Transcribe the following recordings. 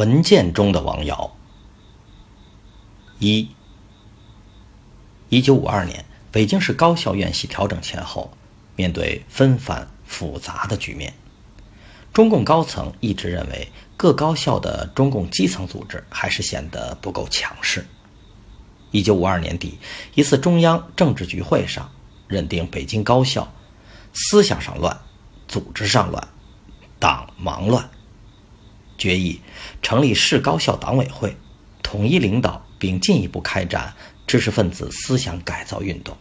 文件中的王瑶。一，一九五二年，北京市高校院系调整前后，面对纷繁复杂的局面，中共高层一直认为各高校的中共基层组织还是显得不够强势。一九五二年底，一次中央政治局会上，认定北京高校思想上乱，组织上乱，党忙乱。决议成立市高校党委会，统一领导并进一步开展知识分子思想改造运动。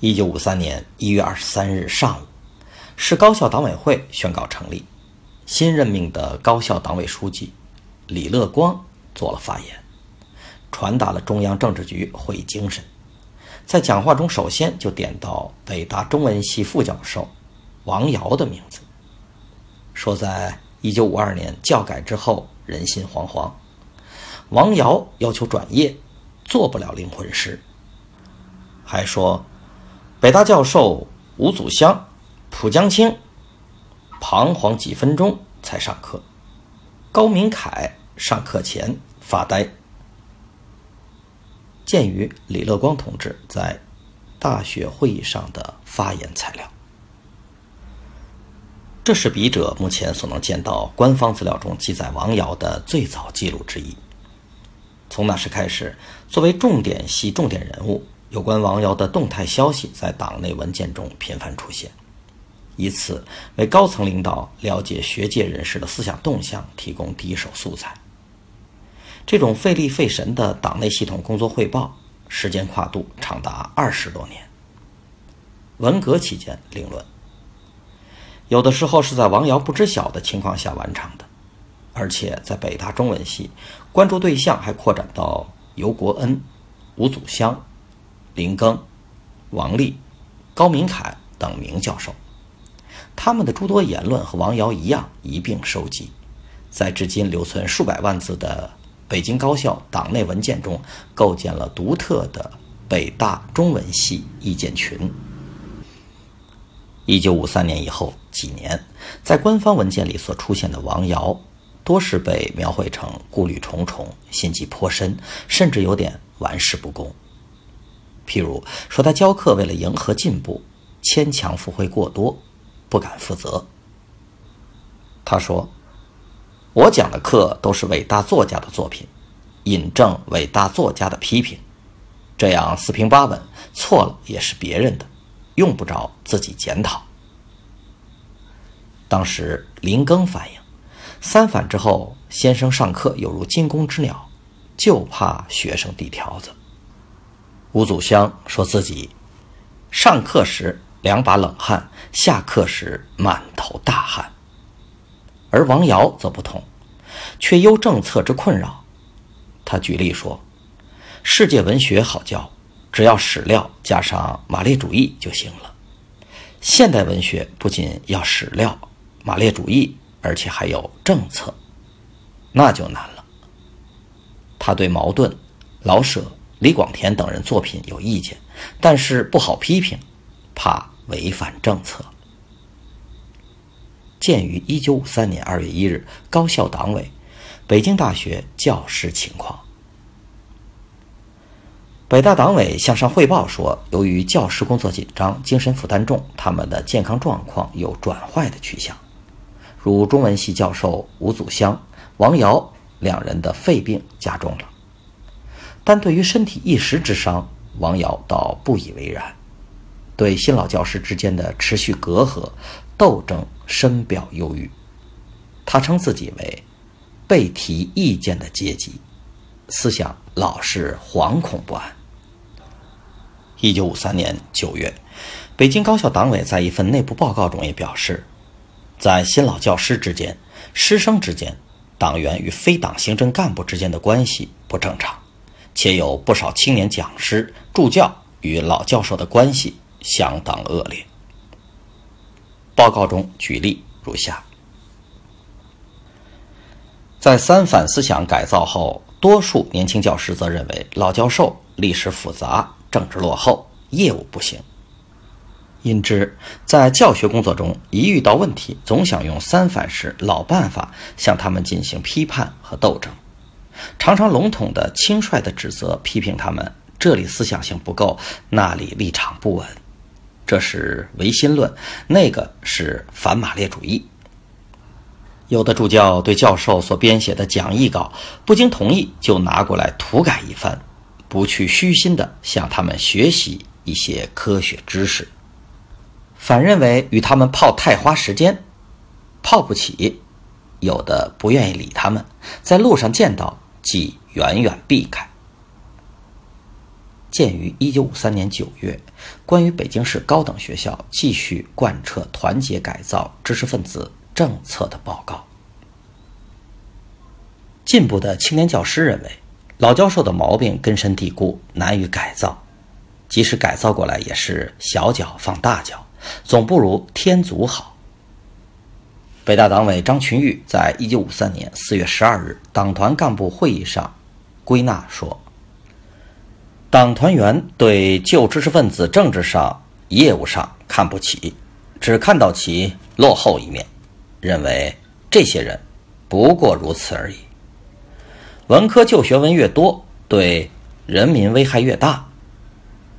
一九五三年一月二十三日上午，市高校党委会宣告成立，新任命的高校党委书记李乐光做了发言，传达了中央政治局会议精神。在讲话中，首先就点到北大中文系副教授王瑶的名字，说在。一九五二年教改之后，人心惶惶。王瑶要求转业，做不了灵魂师。还说，北大教授吴祖湘、蒲江青彷徨几分钟才上课，高明凯上课前发呆。鉴于李乐光同志在大学会议上的发言材料。这是笔者目前所能见到官方资料中记载王瑶的最早记录之一。从那时开始，作为重点系重点人物，有关王瑶的动态消息在党内文件中频繁出现，以此为高层领导了解学界人士的思想动向提供第一手素材。这种费力费神的党内系统工作汇报，时间跨度长达二十多年。文革期间，另论。有的时候是在王瑶不知晓的情况下完成的，而且在北大中文系，关注对象还扩展到尤国恩、吴祖湘、林庚、王力、高明凯等名教授，他们的诸多言论和王瑶一样一并收集，在至今留存数百万字的北京高校党内文件中，构建了独特的北大中文系意见群。一九五三年以后几年，在官方文件里所出现的王瑶，多是被描绘成顾虑重重、心机颇深，甚至有点玩世不恭。譬如说，他教课为了迎合进步，牵强附会过多，不敢负责。他说：“我讲的课都是伟大作家的作品，引证伟大作家的批评，这样四平八稳，错了也是别人的。”用不着自己检讨。当时林庚反映，三反之后，先生上课有如惊弓之鸟，就怕学生递条子。吴祖湘说自己上课时两把冷汗，下课时满头大汗。而王瑶则不同，却忧政策之困扰。他举例说，世界文学好教。只要史料加上马列主义就行了。现代文学不仅要史料、马列主义，而且还有政策，那就难了。他对茅盾、老舍、李广田等人作品有意见，但是不好批评，怕违反政策。鉴于一九五三年二月一日高校党委、北京大学教师情况。北大党委向上汇报说，由于教师工作紧张、精神负担重，他们的健康状况有转坏的趋向。如中文系教授吴祖湘、王瑶两人的肺病加重了。但对于身体一时之伤，王瑶倒不以为然，对新老教师之间的持续隔阂、斗争深表忧郁。他称自己为被提意见的阶级。思想老是惶恐不安。一九五三年九月，北京高校党委在一份内部报告中也表示，在新老教师之间、师生之间、党员与非党行政干部之间的关系不正常，且有不少青年讲师、助教与老教授的关系相当恶劣。报告中举例如下：在三反思想改造后，多数年轻教师则认为老教授历史复杂。政治落后，业务不行。因之，在教学工作中，一遇到问题，总想用三反式老办法向他们进行批判和斗争，常常笼统的、轻率的指责、批评他们这里思想性不够，那里立场不稳，这是唯心论，那个是反马列主义。有的助教对教授所编写的讲义稿不经同意就拿过来涂改一番。不去虚心地向他们学习一些科学知识，反认为与他们泡太花时间，泡不起。有的不愿意理他们，在路上见到即远远避开。鉴于一九五三年九月关于北京市高等学校继续贯彻团结改造知识分子政策的报告，进步的青年教师认为。老教授的毛病根深蒂固，难于改造。即使改造过来，也是小脚放大脚，总不如天足好。北大党委张群玉在一九五三年四月十二日党团干部会议上归纳说：“党团员对旧知识分子政治上、业务上看不起，只看到其落后一面，认为这些人不过如此而已。”文科旧学文越多，对人民危害越大。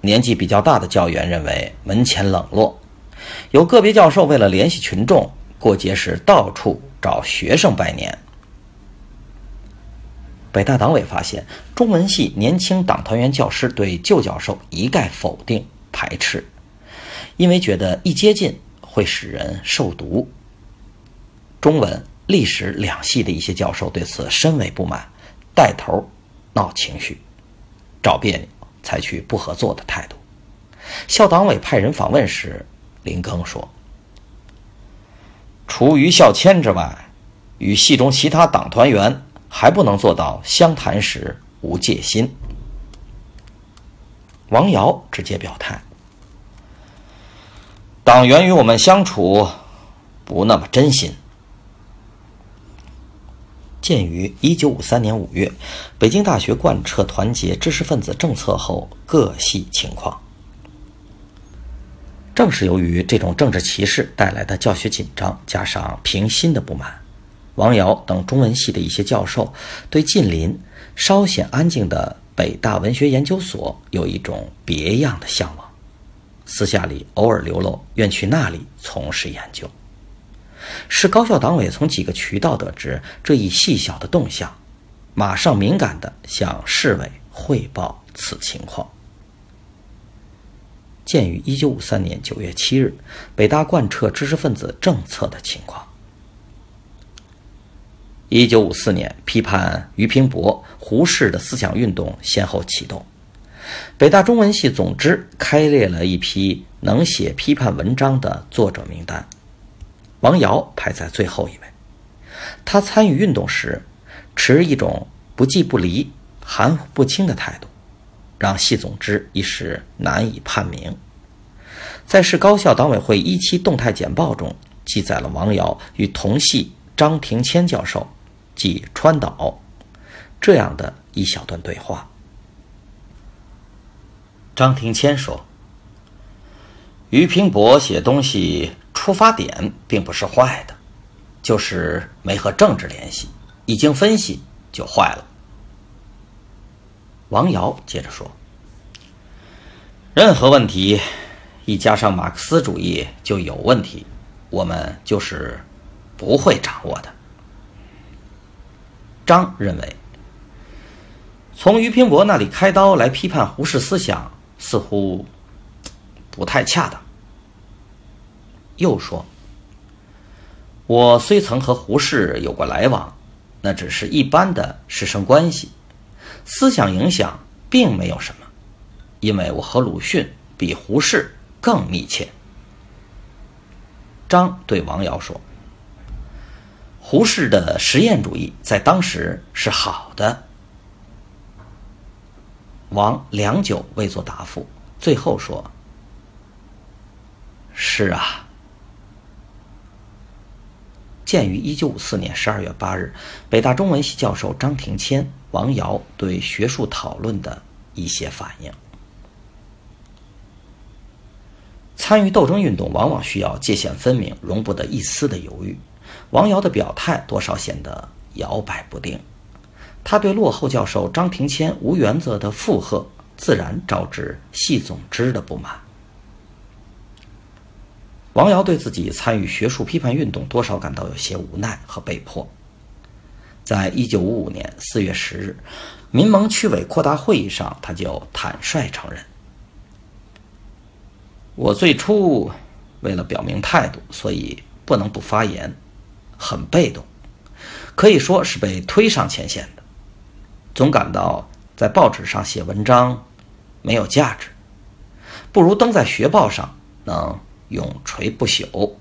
年纪比较大的教员认为门前冷落，有个别教授为了联系群众，过节时到处找学生拜年。北大党委发现，中文系年轻党团员教师对旧教授一概否定排斥，因为觉得一接近会使人受毒。中文、历史两系的一些教授对此深为不满。带头闹情绪，找别扭，采取不合作的态度。校党委派人访问时，林庚说：“除于孝谦之外，与系中其他党团员还不能做到相谈时无戒心。”王瑶直接表态：“党员与我们相处不那么真心。”鉴于一九五三年五月，北京大学贯彻团结知识分子政策后各系情况，正是由于这种政治歧视带来的教学紧张，加上平心的不满，王瑶等中文系的一些教授对近邻稍显安静的北大文学研究所有一种别样的向往，私下里偶尔流露愿去那里从事研究。市高校党委从几个渠道得知这一细小的动向，马上敏感地向市委汇报此情况。鉴于一九五三年九月七日北大贯彻知识分子政策的情况，一九五四年批判俞平伯、胡适的思想运动先后启动，北大中文系总支开列了一批能写批判文章的作者名单。王瑶排在最后一位。他参与运动时，持一种不即不离、含糊不清的态度，让系总支一时难以判明。在市高校党委会一期动态简报中，记载了王瑶与同系张庭谦教授即川岛这样的一小段对话。张庭谦说：“俞平伯写东西。”出发点并不是坏的，就是没和政治联系，一经分析就坏了。王瑶接着说：“任何问题一加上马克思主义就有问题，我们就是不会掌握的。”张认为，从俞平伯那里开刀来批判胡适思想，似乎不太恰当。又说：“我虽曾和胡适有过来往，那只是一般的师生关系，思想影响并没有什么。因为我和鲁迅比胡适更密切。张对王尧说：“胡适的实验主义在当时是好的。”王良久未作答复，最后说：“是啊。”鉴于一九五四年十二月八日北大中文系教授张庭谦、王瑶对学术讨论的一些反应。参与斗争运动往往需要界限分明，容不得一丝的犹豫。王瑶的表态多少显得摇摆不定，他对落后教授张庭谦无原则的附和，自然招致系总支的不满。王瑶对自己参与学术批判运动多少感到有些无奈和被迫。在一九五五年四月十日，民盟区委扩大会议上，他就坦率承认。我最初为了表明态度，所以不能不发言，很被动，可以说是被推上前线的。总感到在报纸上写文章没有价值，不如登在学报上能永垂不朽。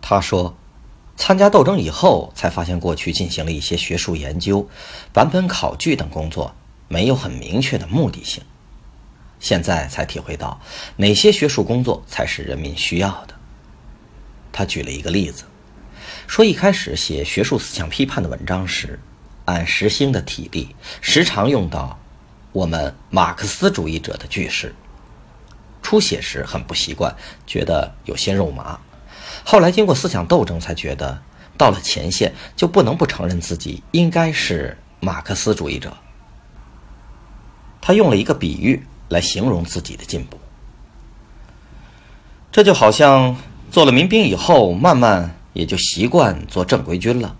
他说，参加斗争以后，才发现过去进行了一些学术研究、版本考据等工作，没有很明确的目的性。现在才体会到哪些学术工作才是人民需要的。他举了一个例子，说一开始写学术思想批判的文章时，按时兴的体例，时常用到我们马克思主义者的句式。初写时很不习惯，觉得有些肉麻。后来经过思想斗争，才觉得到了前线就不能不承认自己应该是马克思主义者。他用了一个比喻。来形容自己的进步，这就好像做了民兵以后，慢慢也就习惯做正规军了。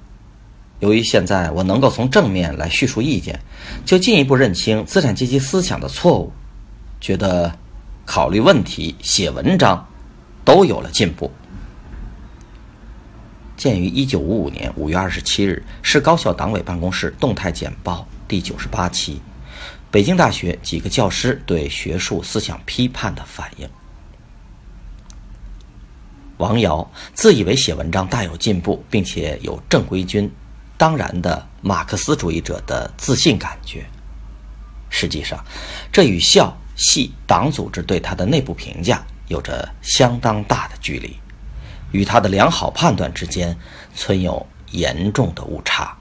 由于现在我能够从正面来叙述意见，就进一步认清资产阶级思想的错误，觉得考虑问题、写文章都有了进步。鉴于一九五五年五月二十七日是高校党委办公室动态简报第九十八期。北京大学几个教师对学术思想批判的反应。王瑶自以为写文章大有进步，并且有正规军当然的马克思主义者的自信感觉。实际上，这与校系党组织对他的内部评价有着相当大的距离，与他的良好判断之间存有严重的误差。